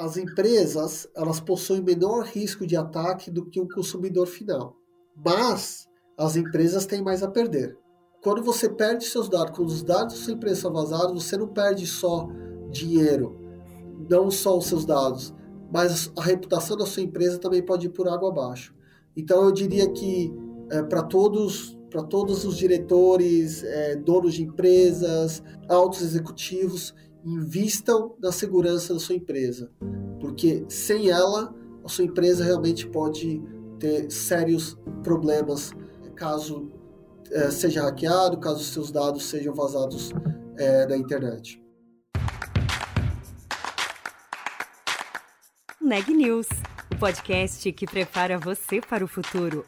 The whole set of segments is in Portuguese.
as empresas elas possuem menor risco de ataque do que o consumidor final, mas as empresas têm mais a perder. Quando você perde seus dados, quando os dados da sua empresa são vazados, você não perde só dinheiro, não só os seus dados, mas a reputação da sua empresa também pode ir por água abaixo. Então eu diria que é, para todos para todos os diretores, é, donos de empresas, altos executivos, invistam na segurança da sua empresa, porque sem ela a sua empresa realmente pode ter sérios problemas caso é, seja hackeado, caso seus dados sejam vazados é, na internet. Neg News, o podcast que prepara você para o futuro.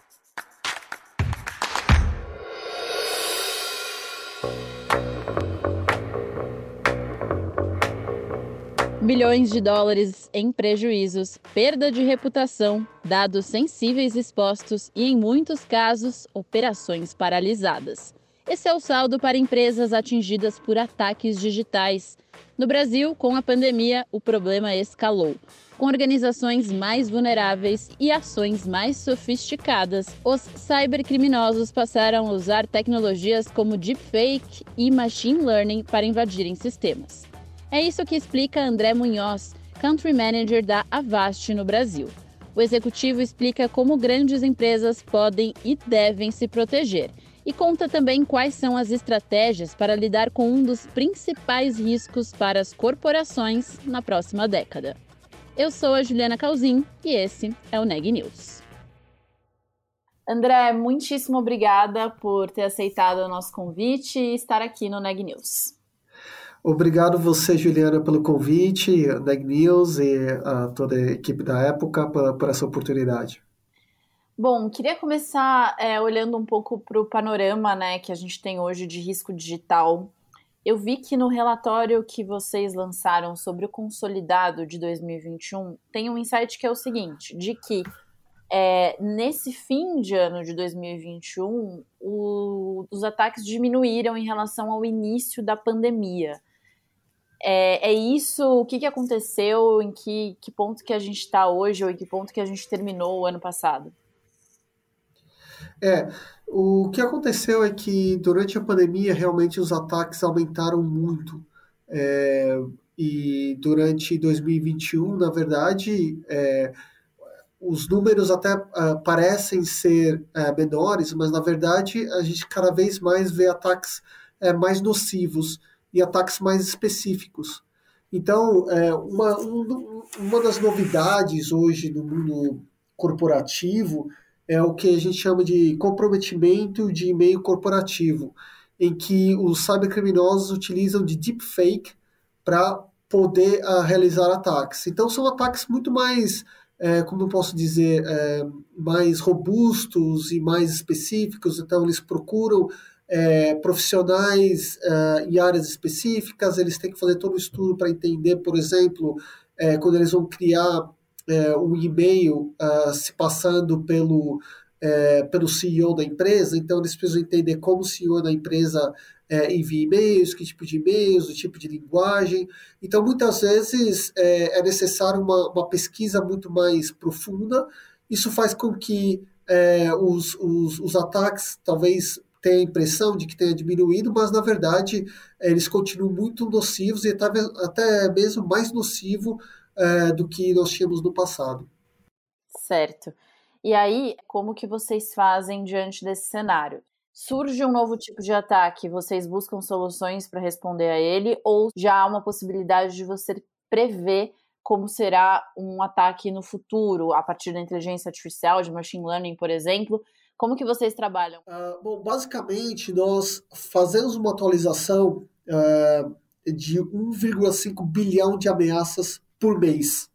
Bilhões de dólares em prejuízos, perda de reputação, dados sensíveis expostos e, em muitos casos, operações paralisadas. Esse é o saldo para empresas atingidas por ataques digitais. No Brasil, com a pandemia, o problema escalou. Com organizações mais vulneráveis e ações mais sofisticadas, os cybercriminosos passaram a usar tecnologias como deepfake e machine learning para invadirem sistemas. É isso que explica André Munhoz, Country Manager da Avast no Brasil. O executivo explica como grandes empresas podem e devem se proteger e conta também quais são as estratégias para lidar com um dos principais riscos para as corporações na próxima década. Eu sou a Juliana Calzin e esse é o Neg News. André, muitíssimo obrigada por ter aceitado o nosso convite e estar aqui no Neg News. Obrigado você, Juliana, pelo convite, Neg News e a toda a equipe da época por, por essa oportunidade. Bom, queria começar é, olhando um pouco para o panorama né, que a gente tem hoje de risco digital. Eu vi que no relatório que vocês lançaram sobre o consolidado de 2021 tem um insight que é o seguinte: de que é, nesse fim de ano de 2021, o, os ataques diminuíram em relação ao início da pandemia. É, é isso? O que, que aconteceu? Em que, que ponto que a gente está hoje ou em que ponto que a gente terminou o ano passado? É, o que aconteceu é que durante a pandemia realmente os ataques aumentaram muito. É, e durante 2021, na verdade, é, os números até uh, parecem ser uh, menores, mas na verdade a gente cada vez mais vê ataques uh, mais nocivos e ataques mais específicos. Então, é, uma, um, uma das novidades hoje no mundo corporativo é o que a gente chama de comprometimento de e-mail corporativo, em que os cybercriminosos utilizam de deepfake para poder uh, realizar ataques. Então, são ataques muito mais, é, como eu posso dizer, é, mais robustos e mais específicos. Então, eles procuram é, profissionais é, em áreas específicas, eles têm que fazer todo o estudo para entender, por exemplo, é, quando eles vão criar é, um e-mail uh, se passando pelo, é, pelo CEO da empresa, então eles precisam entender como o CEO da empresa é, envia e-mails, que tipo de e-mails, o tipo de linguagem. Então, muitas vezes é, é necessário uma, uma pesquisa muito mais profunda. Isso faz com que é, os, os, os ataques talvez tem a impressão de que tenha diminuído, mas na verdade eles continuam muito nocivos e até, até mesmo mais nocivo é, do que nós tínhamos no passado. Certo. E aí, como que vocês fazem diante desse cenário? Surge um novo tipo de ataque, vocês buscam soluções para responder a ele, ou já há uma possibilidade de você prever como será um ataque no futuro, a partir da inteligência artificial, de machine learning, por exemplo, como que vocês trabalham? Uh, bom, basicamente, nós fazemos uma atualização uh, de 1,5 bilhão de ameaças por mês,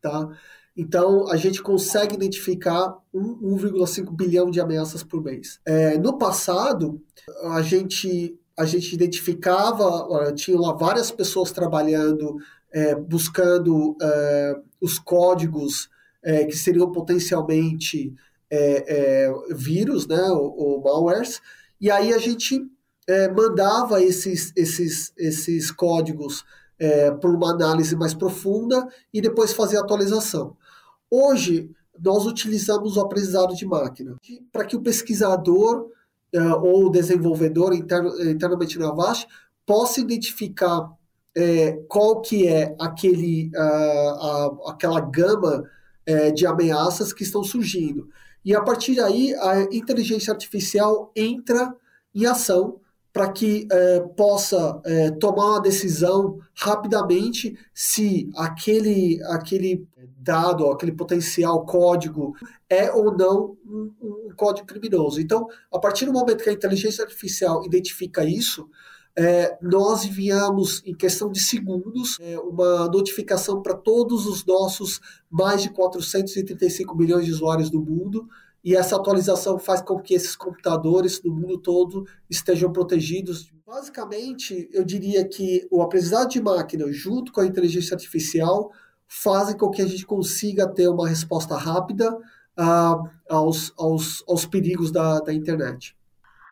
tá? Então, a gente consegue identificar 1,5 bilhão de ameaças por mês. É, no passado, a gente, a gente identificava, tinha lá várias pessoas trabalhando, é, buscando é, os códigos que seriam potencialmente é, é, vírus, né, ou, ou, malwares, e aí a gente é, mandava esses, esses, esses códigos é, por uma análise mais profunda e depois fazer a atualização. Hoje, nós utilizamos o aprendizado de máquina para que o pesquisador uh, ou desenvolvedor interno, internamente na Avast possa identificar é, qual que é aquele, uh, a, aquela gama é, de ameaças que estão surgindo. E a partir daí, a inteligência artificial entra em ação para que é, possa é, tomar uma decisão rapidamente se aquele, aquele dado, aquele potencial código é ou não um, um, código criminoso. Então, a partir do momento que a inteligência artificial identifica isso, é, nós enviamos, em questão de segundos, é, uma notificação para todos os nossos mais de 435 milhões de usuários do mundo, e essa atualização faz com que esses computadores do mundo todo estejam protegidos. Basicamente, eu diria que o aprendizado de máquina, junto com a inteligência artificial, fazem com que a gente consiga ter uma resposta rápida uh, aos, aos, aos perigos da, da internet.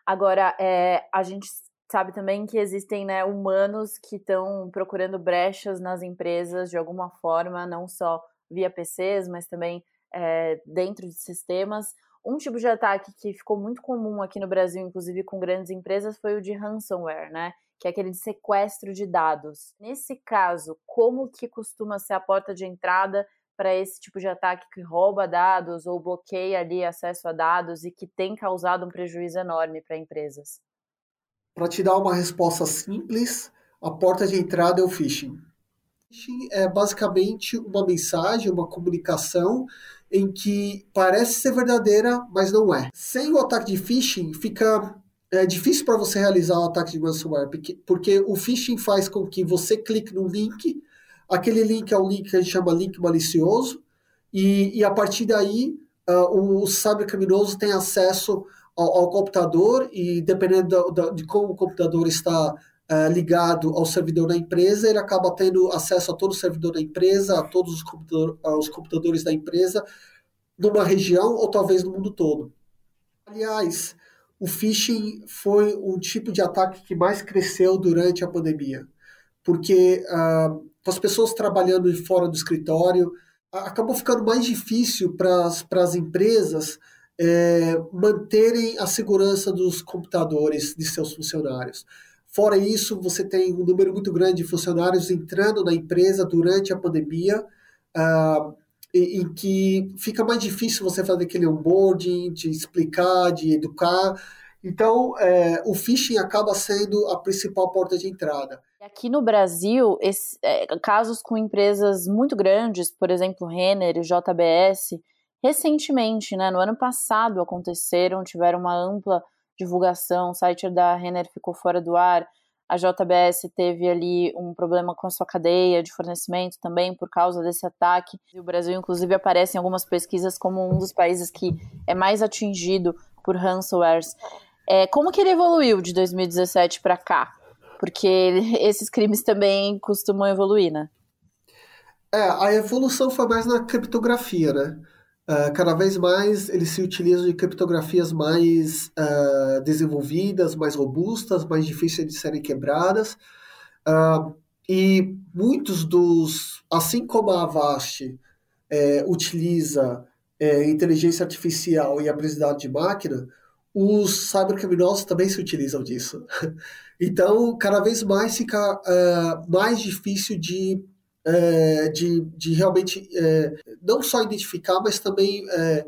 Agora, é, a gente sabe também que existem né, humanos que estão procurando brechas nas empresas de alguma forma, não só via PCs, mas também é, dentro de sistemas. Um tipo de ataque que ficou muito comum aqui no Brasil, inclusive com grandes empresas, foi o de ransomware, né? Que é aquele de sequestro de dados. Nesse caso, como que costuma ser a porta de entrada para esse tipo de ataque que rouba dados ou bloqueia ali acesso a dados e que tem causado um prejuízo enorme para empresas? Para te dar uma resposta simples, a porta de entrada é o phishing. Phishing é basicamente uma mensagem, uma comunicação em que parece ser verdadeira, mas não é. Sem o ataque de phishing, fica é difícil para você realizar o ataque de ransomware, porque, porque o phishing faz com que você clique no link, aquele link é um link que a gente chama link malicioso, e, e a partir daí uh, o cybercriminoso tem acesso ao, ao, computador e dependendo da, da, de como o computador está uh, ligado ao servidor da empresa, ele acaba tendo acesso a todo o servidor da empresa, a todos os, computador, os computadores da empresa, numa região ou talvez no mundo todo. Aliás, o phishing foi um tipo de ataque que mais cresceu durante a pandemia, porque uh, as pessoas trabalhando fora do escritório, acabou ficando mais difícil para as empresas é, manterem a segurança dos computadores de seus funcionários. Fora isso, você tem um número muito grande de funcionários entrando na empresa durante a pandemia, em, em que fica mais difícil você fazer aquele onboarding, de explicar, de educar. Então, é, o phishing acaba sendo a principal porta de entrada. Aqui no Brasil, esse, é, casos com empresas muito grandes, por exemplo, Renner e JBS, recentemente, né, no ano passado aconteceram, tiveram uma ampla divulgação, o site da Renner ficou fora do ar, a JBS teve ali um problema com a sua cadeia de fornecimento também por causa desse ataque. E o Brasil, inclusive, aparece em algumas pesquisas como um dos países que é mais atingido por ransomwares. É, como que ele evoluiu de 2017 para cá? Porque esses crimes também costumam evoluir, né? É, a evolução foi mais na criptografia, né? Uh, cada vez mais eles se utilizam de criptografias mais uh, desenvolvidas, mais robustas, mais difíceis de serem quebradas. Uh, e muitos dos, assim como a Avast é, utiliza é, inteligência artificial e aprendizado de máquina, os cybercriminosos também se utilizam disso. Então, cada vez mais fica mais difícil de é, de, de realmente é, não só identificar, mas também é,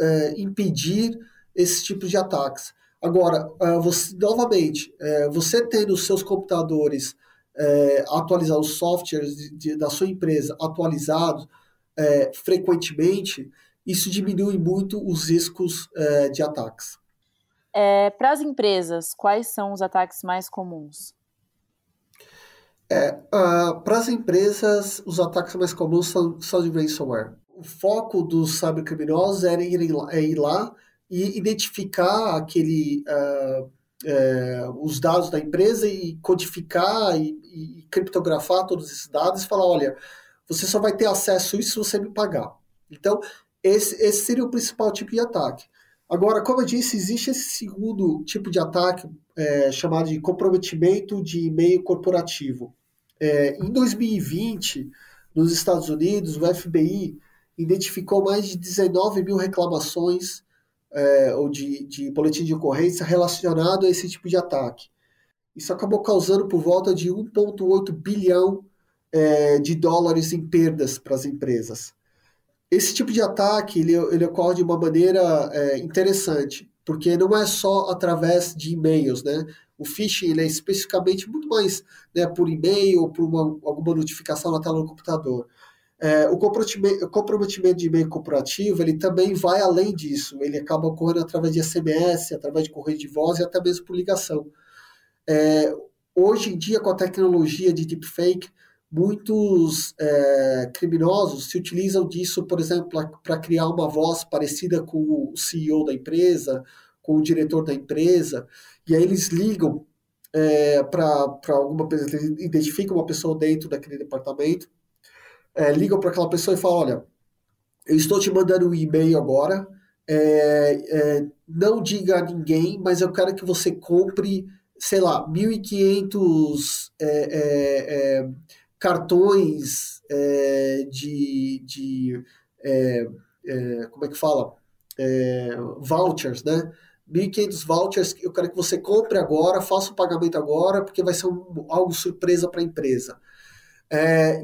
é impedir esse tipo de ataques. Agora, é, você, novamente, é, você tendo os seus computadores atualizados, os softwares de, de, da sua empresa atualizados frequentemente, isso diminui muito os riscos de ataques. Para as empresas, quais são os ataques mais comuns? É, uh, para as empresas, os ataques mais comuns são, são de ransomware. O foco dos cybercriminosos é ir, é ir lá e identificar aquele, uh, os dados da empresa e codificar e, e, criptografar todos esses dados e falar, olha, você só vai ter acesso a isso se você me pagar. Então, esse, esse seria o principal tipo de ataque. Agora, como eu disse, existe esse segundo tipo de ataque é, chamado de comprometimento de e-mail corporativo. É, em 2020, nos Estados Unidos, o FBI identificou mais de 19 mil reclamações é, ou de, de boletim de ocorrência relacionado a esse tipo de ataque. Isso acabou causando por volta de 1,8 bilhão é, de dólares em perdas para as empresas. Esse tipo de ataque ele, ele ocorre de uma maneira é, interessante, porque não é só através de e-mails, né? O phishing ele é especificamente muito mais né, por e-mail ou por uma, alguma notificação na tela do computador. É, o, comprometimento, de e-mail corporativo ele também vai além disso. Ele acaba ocorrendo através de SMS, através de correio de voz e até mesmo por ligação. É, hoje em dia, com a tecnologia de deepfake, muitos é, criminosos se utilizam disso, por exemplo, para criar uma voz parecida com o CEO da empresa, o diretor da empresa, e aí eles ligam é, para alguma pessoa, identificam uma pessoa dentro daquele departamento, é, ligam para aquela pessoa e falam: Olha, eu estou te mandando um e-mail agora, é, é não diga a ninguém, mas eu quero que você compre sei lá, 1.500 é, é, é, cartões de, de como é que fala? vouchers, né? 1.500 vouchers, eu quero que você compre agora, faça o pagamento agora, porque vai ser um, algo surpresa para a empresa.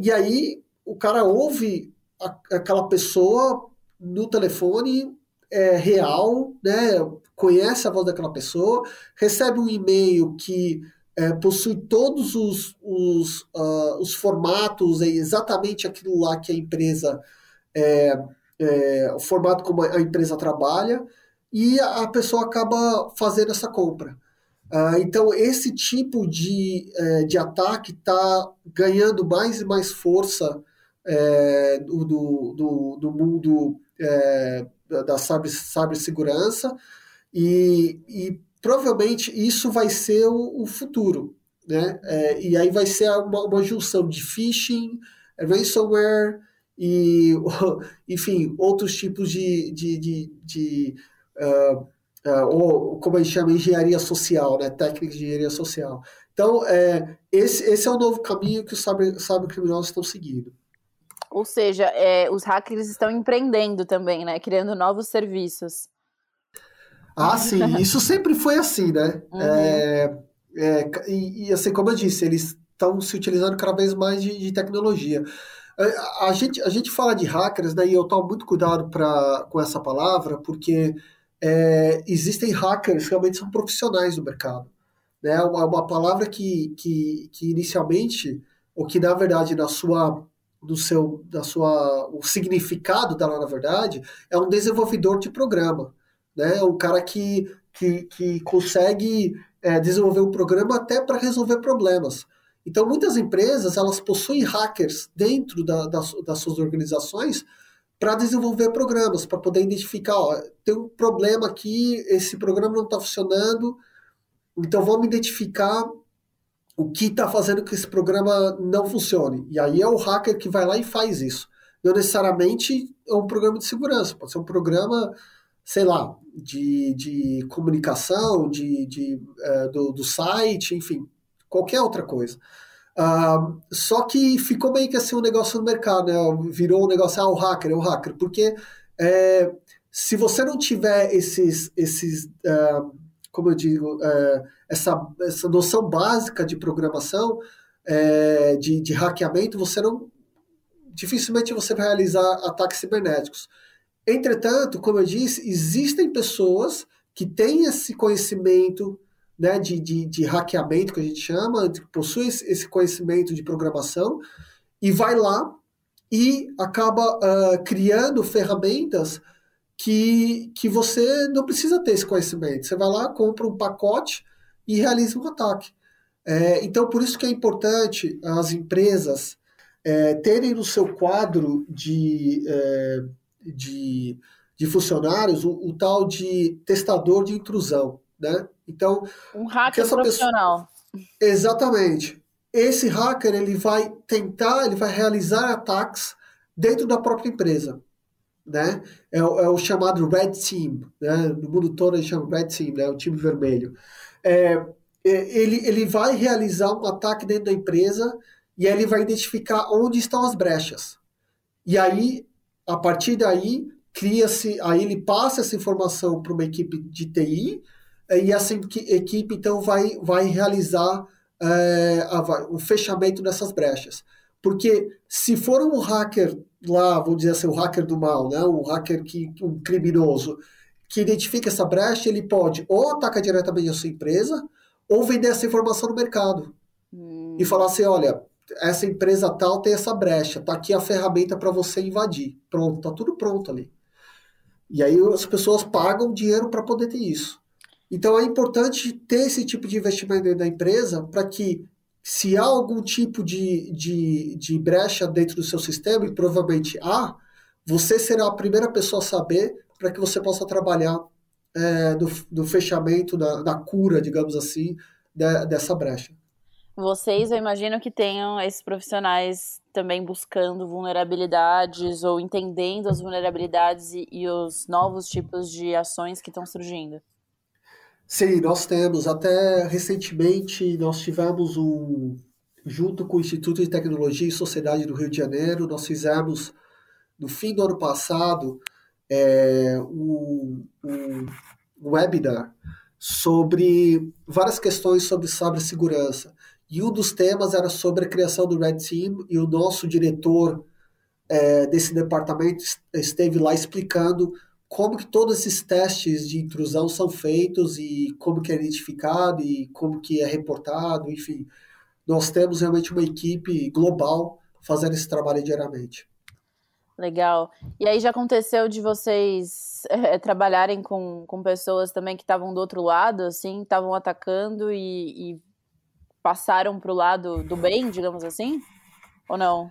e aí, o cara ouve a, aquela pessoa no telefone é, real, né? conhece a voz daquela pessoa, recebe um e-mail que é, possui todos os, os, uh, os formatos, é exatamente aquilo lá que a empresa, é, é, o formato como a empresa trabalha, e a pessoa acaba fazendo essa compra. Uh, então, esse tipo de, é, de ataque está ganhando mais e mais força é, do, do, do, mundo é, da cibersegurança, e, e provavelmente isso vai ser o, o futuro. Né? E aí vai ser uma, uma junção de phishing, ransomware e, enfim, outros tipos de, de, de, de ou como a gente chama, engenharia social, né? técnicas de engenharia social. Então, é, esse, esse é o novo caminho que os cybercriminosos estão seguindo. Ou seja, é, os hackers estão empreendendo também, né? Criando novos serviços. Ah, sim. Isso sempre foi assim, né? Uhum. É, é, e, e, assim, como eu disse, eles estão se utilizando cada vez mais de, de tecnologia. A, é, a, gente, a gente fala de hackers, né? E eu tomo muito cuidado pra, com essa palavra, porque é, existem hackers que realmente são profissionais do mercado. Né? Uma, uma palavra que, que, que inicialmente, ou que na verdade na sua do seu, da sua, o significado dela, na verdade, é um desenvolvedor de programa, né? Um cara que, que, que consegue é, desenvolver um programa até para resolver problemas. Então, muitas empresas, elas possuem hackers dentro da, das, das suas organizações para desenvolver programas, para poder identificar, ó, tem um problema aqui, esse programa não está funcionando, então vamos identificar o que está fazendo que esse programa não funcione. E aí é o hacker que vai lá e faz isso. Não necessariamente é um programa de segurança, pode ser um programa, sei lá, de, de comunicação, de, de, uh, do, do site, enfim, qualquer outra coisa. Uh, só que ficou meio que assim um negócio no mercado, né? virou um negócio, ah, o hacker, é o hacker, porque é, se você não tiver esses, esses uh, como eu digo, é, essa, essa noção básica de programação, é, de, de hackeamento, você não. Dificilmente você vai realizar ataques cibernéticos. Entretanto, como eu disse, existem pessoas que têm esse conhecimento né, de, de, de hackeamento, que a gente chama, possui esse conhecimento de programação, e vai lá e acaba uh, criando ferramentas que, que você não precisa ter esse conhecimento. Você vai lá, compra um pacote e realiza um ataque. É, então, por isso que é importante as empresas é, terem no seu quadro de, é, de, de, funcionários o, o, tal de testador de intrusão. Né? Então, um hacker profissional. Pessoa... Exatamente. Esse hacker ele vai tentar, ele vai realizar ataques dentro da própria empresa né? É, é, o chamado Red Team, né? No mundo todo eles chamam Red Team, né? O time vermelho. É, é, ele, ele vai realizar um ataque dentro da empresa e aí ele vai identificar onde estão as brechas. E aí, a partir daí, cria-se, aí ele passa essa informação para uma equipe de TI, e essa equipe então vai, vai realizar é, a, o fechamento dessas brechas. Porque se for um hacker lá, vamos dizer assim, o hacker do mal, né, um hacker que um criminoso que identifica essa brecha, ele pode ou atacar diretamente a sua empresa ou vender essa informação no mercado. Hum. E falar assim, olha, essa empresa tal tem essa brecha, tá aqui a ferramenta para você invadir. Pronto, tá tudo pronto ali. E aí as pessoas pagam dinheiro para poder ter isso. Então é importante ter esse tipo de investimento dentro da empresa para que, se há algum tipo de, de, de brecha dentro do seu sistema, e provavelmente há, você será a primeira pessoa a saber para que você possa trabalhar é, do, do fechamento, da, da cura, digamos assim, de, dessa brecha. Vocês, eu imagino que tenham esses profissionais também buscando vulnerabilidades ou entendendo as vulnerabilidades e, e os novos tipos de ações que estão surgindo. Sim, nós temos. Até recentemente nós tivemos um, junto com o Instituto de Tecnologia e Sociedade do Rio de Janeiro, nós fizemos no fim do ano passado é, um, um, webinar sobre várias questões sobre cibersegurança. E um dos temas era sobre a criação do Red Team, e o nosso diretor é, desse departamento esteve lá explicando como que todos esses testes de intrusão são feitos e como que é identificado e como que é reportado, enfim. Nós temos realmente uma equipe global fazendo esse trabalho diariamente. Legal. E aí já aconteceu de vocês é, trabalharem com, com pessoas também que estavam do outro lado, assim, estavam atacando e, e passaram para o lado do bem, digamos assim? Ou não?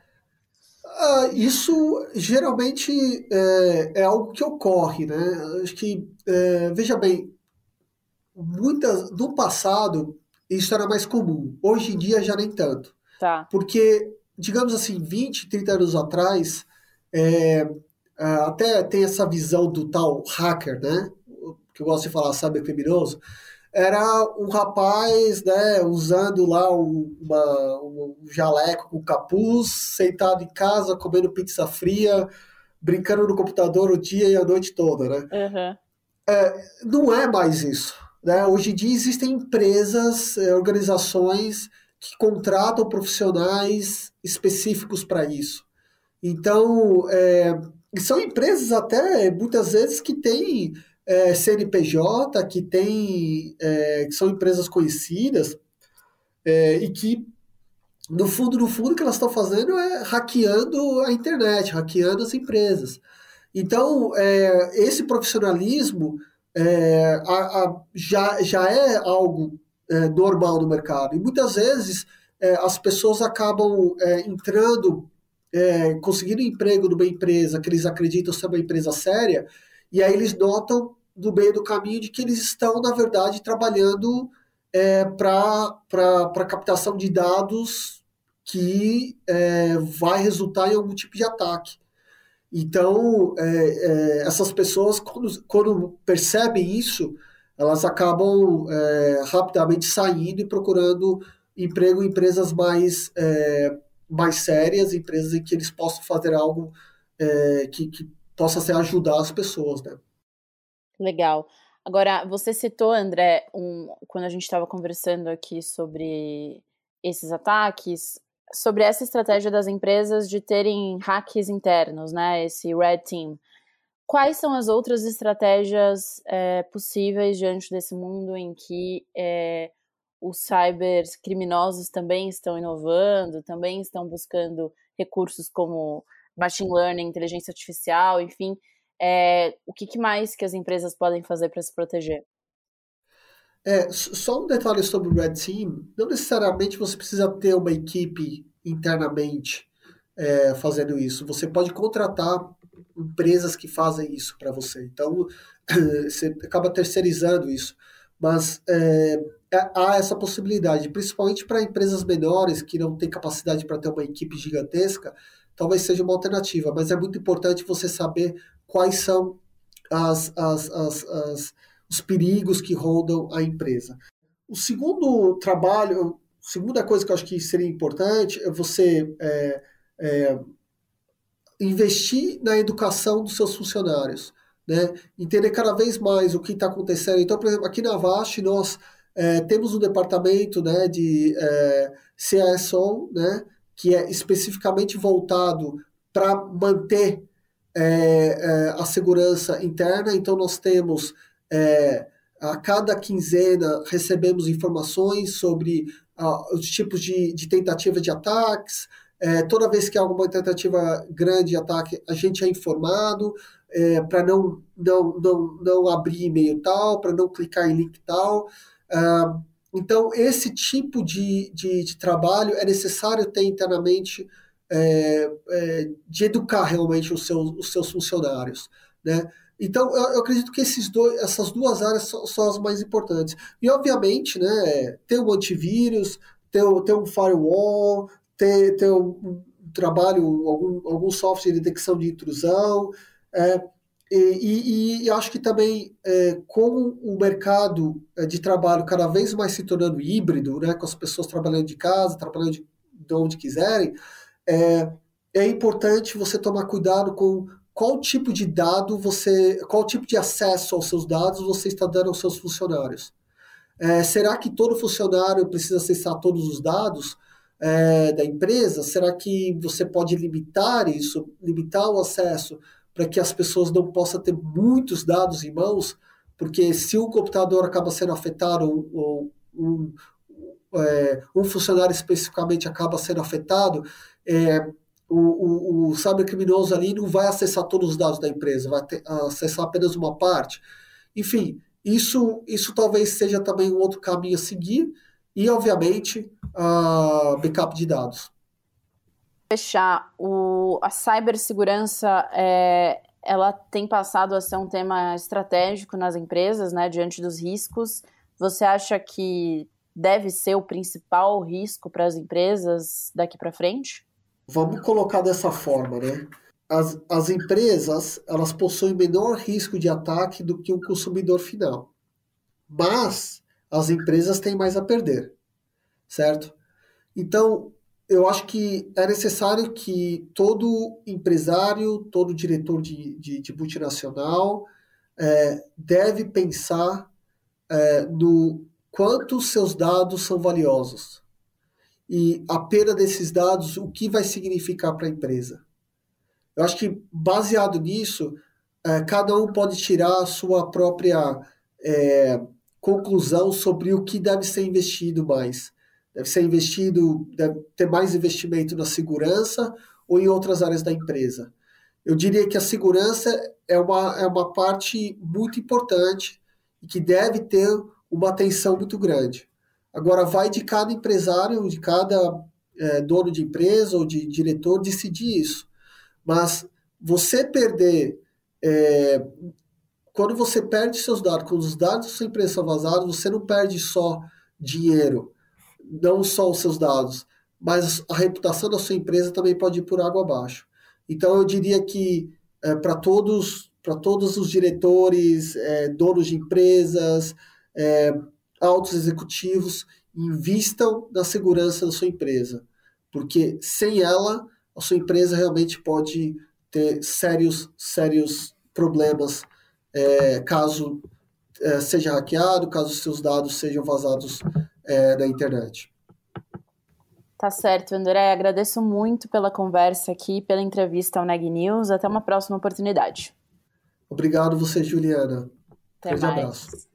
Ah, isso geralmente é, é, algo que ocorre, né? Acho que, é, veja bem, muitas, no passado isso era mais comum, hoje em dia já nem tanto. Tá. Porque, digamos assim, 20, 30 anos atrás, é, é, até tem essa visão do tal hacker, né? Que eu gosto de falar, sabe, criminoso era um rapaz, né, usando lá um, uma, um jaleco com capuz, sentado em casa, comendo pizza fria, brincando no computador o dia e a noite toda, né? Uhum. É, não é mais isso. Né? Hoje em dia existem empresas, é, organizações que contratam profissionais específicos para isso. Então, é, são empresas até, muitas vezes, que têm é, CNPJ, que tem, é, que são empresas conhecidas é, e que, no fundo, no fundo, o que elas estão fazendo é hackeando a internet, hackeando as empresas. Então, é, esse profissionalismo é, a, a, já, já é algo é, normal no mercado. E muitas vezes as pessoas acabam entrando, conseguindo emprego numa empresa que eles acreditam ser uma empresa séria, e aí eles notam no meio do caminho de que eles estão, na verdade, trabalhando é, para captação de dados que é, vai resultar em algum tipo de ataque. Então, é, é, essas pessoas, quando, quando, percebem isso, elas acabam é, rapidamente saindo e procurando emprego em empresas mais, é, mais sérias, empresas em que eles possam fazer algo é, que, que possa ser ajudar as pessoas, né? Legal. Agora, você citou, André, um, quando a gente estava conversando aqui sobre esses ataques, sobre essa estratégia das empresas de terem hacks internos, né? Esse Red Team. Quais são as outras estratégias é, possíveis diante desse mundo em que é, os cybercriminosos também estão inovando, também estão buscando recursos como machine learning, inteligência artificial, enfim, é, o que, que, mais que as empresas podem fazer para se proteger? É, só um detalhe sobre o Red Team, não necessariamente você precisa ter uma equipe internamente é, fazendo isso. Você pode contratar empresas que fazem isso para você. Então, você acaba terceirizando isso. Mas é, é há essa possibilidade, principalmente para empresas menores que não têm capacidade para ter uma equipe gigantesca, talvez seja uma alternativa. Mas é muito importante você saber quais são as, as, as, os perigos que rondam a empresa. O segundo trabalho, segunda coisa que eu acho que seria importante é você é, é, investir na educação dos seus funcionários, né? entender cada vez mais o que está acontecendo. Então, por exemplo, aqui na Vast, nós é, temos um departamento né, de é, CSO, né, que é especificamente voltado para manter é, é, a segurança interna. Então, nós temos, é, a cada quinzena, recebemos informações sobre os tipos de, de tentativa de ataques. É, toda vez que há alguma tentativa grande de ataque, a gente é informado é, para não, não, não, não abrir e-mail tal, para não clicar em link tal. Uh, então, esse tipo de, de, de, trabalho é necessário ter internamente é, é, de educar realmente os seus, os seus funcionários. Né? Então, eu, eu acredito que esses dois, essas duas áreas são, são, as mais importantes. E, obviamente, né, ter um antivírus, ter, ter um firewall, ter, ter um, trabalho, algum, algum software de detecção de intrusão, é, e, e, e, acho que também, é, com o mercado é, de trabalho cada vez mais se tornando híbrido, né, com as pessoas trabalhando de casa, trabalhando de, de onde quiserem, é, é importante você tomar cuidado com qual tipo de dado você, qual tipo de acesso aos seus dados você está dando aos seus funcionários. É, será que todo funcionário precisa acessar todos os dados é, da empresa? Será que você pode limitar isso, limitar o acesso para que as pessoas não possam ter muitos dados em mãos, porque se o computador acaba sendo afetado ou, um, é, um funcionário especificamente acaba sendo afetado, é, o, o, o cybercriminoso ali não vai acessar todos os dados da empresa, vai ter, acessar apenas uma parte. Enfim, isso, isso talvez seja também um outro caminho a seguir, e obviamente a backup de dados fechar, o, a cibersegurança é, ela tem passado a ser um tema estratégico nas empresas, né, diante dos riscos. Você acha que deve ser o principal risco para as empresas daqui para frente? Vamos colocar dessa forma, né? As, as empresas elas possuem menor risco de ataque do que o consumidor final, mas as empresas têm mais a perder, certo? Então, eu acho que é necessário que todo empresário, todo diretor de, de, de multinacional é, deve pensar é, no quanto seus dados são valiosos e a perda desses dados, o que vai significar para a empresa. Eu acho que baseado nisso, é, cada um pode tirar a sua própria é, conclusão sobre o que deve ser investido mais deve ser investido, deve ter mais investimento na segurança ou em outras áreas da empresa. Eu diria que a segurança é uma, é uma parte muito importante e que deve ter uma atenção muito grande. Agora, vai de cada empresário, de cada é, dono de empresa ou de diretor decidir isso. Mas você perder. É, quando você perde seus dados, quando os dados da sua empresa são vazados, você não perde só dinheiro, não só os seus dados, mas a reputação da sua empresa também pode ir por água abaixo. Então eu diria que é, para todos para todos os diretores, é, donos de empresas, é, altos executivos, invistam na segurança da sua empresa, porque sem ela a sua empresa realmente pode ter sérios sérios problemas é, caso é, seja hackeado, caso seus dados sejam vazados é, na internet. Tá certo, André. Agradeço muito pela conversa aqui, pela entrevista ao Neg News. Até uma próxima oportunidade. Obrigado você, Juliana. Até Grande mais. abraço.